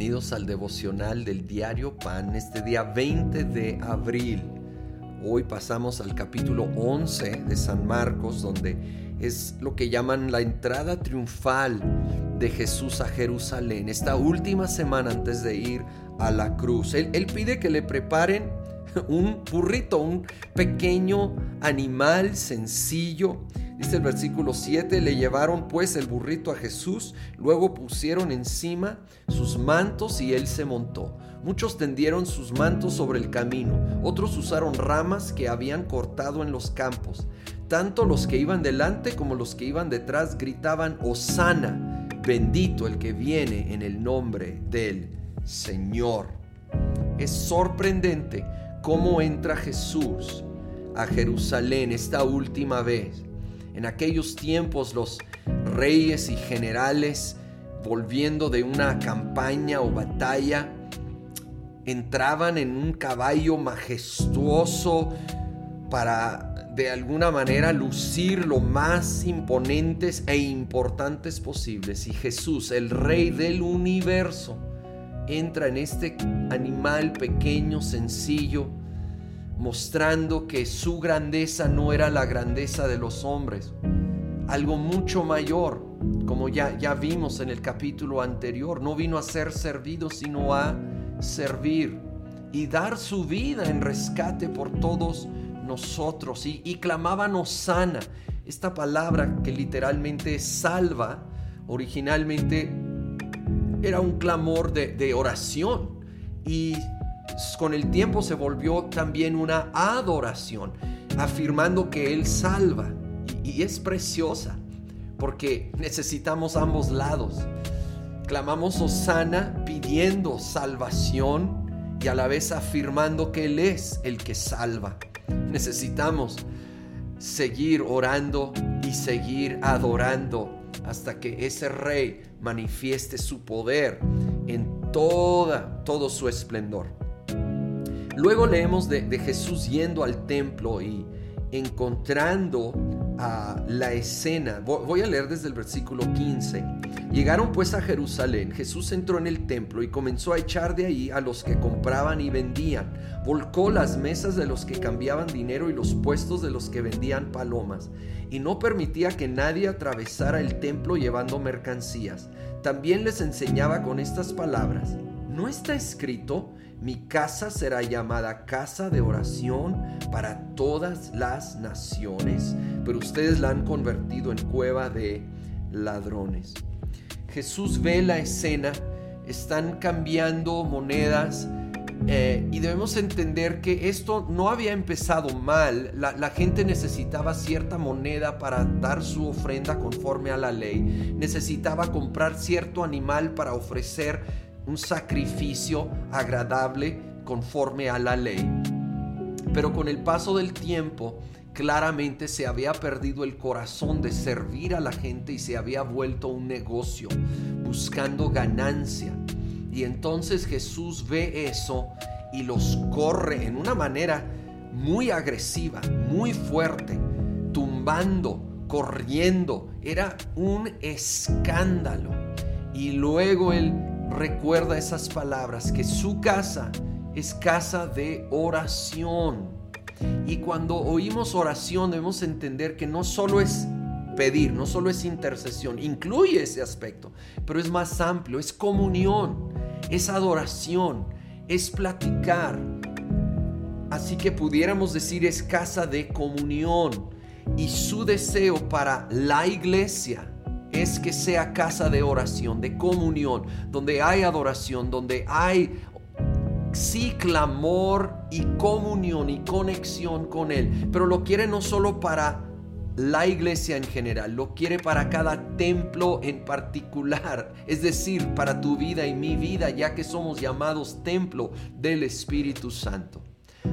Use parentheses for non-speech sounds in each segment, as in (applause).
Bienvenidos al devocional del diario Pan, este día 20 de abril. Hoy pasamos al capítulo 11 de San Marcos, donde es lo que llaman la entrada triunfal de Jesús a Jerusalén, esta última semana antes de ir a la cruz. Él, él pide que le preparen (laughs) un burrito, un pequeño animal sencillo Dice el versículo 7, le llevaron pues el burrito a Jesús, luego pusieron encima sus mantos y él se montó. Muchos tendieron sus mantos sobre el camino, otros usaron ramas que habían cortado en los campos. Tanto los que iban delante como los que iban detrás gritaban, Osana, bendito el que viene en el nombre del Señor. Es sorprendente cómo entra Jesús a Jerusalén esta última vez en aquellos tiempos los reyes y generales, volviendo de una campaña o batalla, entraban en un caballo majestuoso para de alguna manera lucir lo más imponentes e importantes posibles. Y Jesús, el rey del universo, entra en este animal pequeño, sencillo, mostrando que su grandeza no era la grandeza de los hombres, algo mucho mayor, como ya, ya vimos en el capítulo anterior, no vino a ser servido, sino a servir y dar su vida en rescate por todos nosotros. Y, y clamaban Osana, esta palabra que literalmente salva, originalmente era un clamor de, oración. Y con el tiempo se volvió también una adoración, afirmando que Él salva. Y, es preciosa, porque necesitamos ambos lados. Clamamos Osana pidiendo salvación y a la vez afirmando que Él es el que salva. Necesitamos seguir orando y seguir adorando hasta que ese rey manifieste su poder en toda, todo su esplendor. Luego leemos de, Jesús yendo al templo y encontrando la escena. Voy a leer desde el versículo 15. Llegaron pues a Jerusalén. Jesús entró en el templo y comenzó a echar de ahí a los que compraban y vendían. Volcó las mesas de los que cambiaban dinero y los puestos de los que vendían palomas. Y no permitía que nadie atravesara el templo llevando mercancías. También les enseñaba con estas palabras. ¿No está escrito? Mi casa será llamada casa de oración para todas las naciones, pero ustedes la han convertido en cueva de ladrones. Jesús ve la escena, están cambiando monedas, eh, y debemos entender que esto no había empezado mal. La, la, gente necesitaba cierta moneda para dar su ofrenda conforme a la ley. Necesitaba comprar cierto animal para ofrecer un sacrificio agradable conforme a la ley. Pero con el paso del tiempo, claramente se había perdido el corazón de servir a la gente y se había vuelto un negocio, buscando ganancia. Y entonces Jesús ve eso y los corre en una manera muy agresiva, muy fuerte, tumbando, corriendo. Era un escándalo. Y luego él recuerda esas palabras, que su casa es casa de oración. Y cuando oímos oración debemos entender que no solo es pedir, no solo es intercesión, incluye ese aspecto, pero es más amplio, es comunión, es adoración, es platicar. Así que pudiéramos decir es casa de comunión y su deseo para la iglesia es que sea casa de oración, de comunión, donde hay adoración, donde hay sí clamor y comunión y conexión con Él. Pero lo quiere no solo para la iglesia en general, lo quiere para cada templo en particular, es decir, para tu vida y mi vida, ya que somos llamados templo del Espíritu Santo.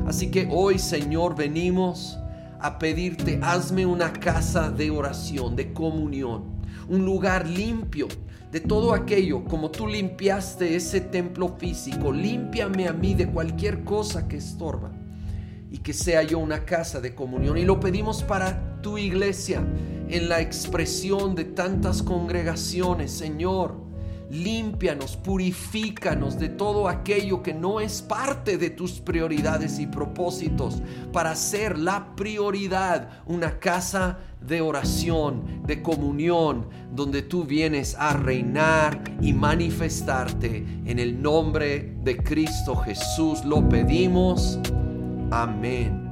Así que hoy, Señor, venimos a pedirte, hazme una casa de oración, de comunión un lugar limpio de todo aquello, como tú limpiaste ese templo físico, límpiame a mí de cualquier cosa que estorba y que sea yo una casa de comunión. Y lo pedimos para tu iglesia en la expresión de tantas congregaciones, Señor. Límpianos, purifícanos de todo aquello que no es parte de tus prioridades y propósitos para ser la prioridad una casa de oración, de comunión, donde tú vienes a reinar y manifestarte. En el nombre de Cristo Jesús lo pedimos. Amén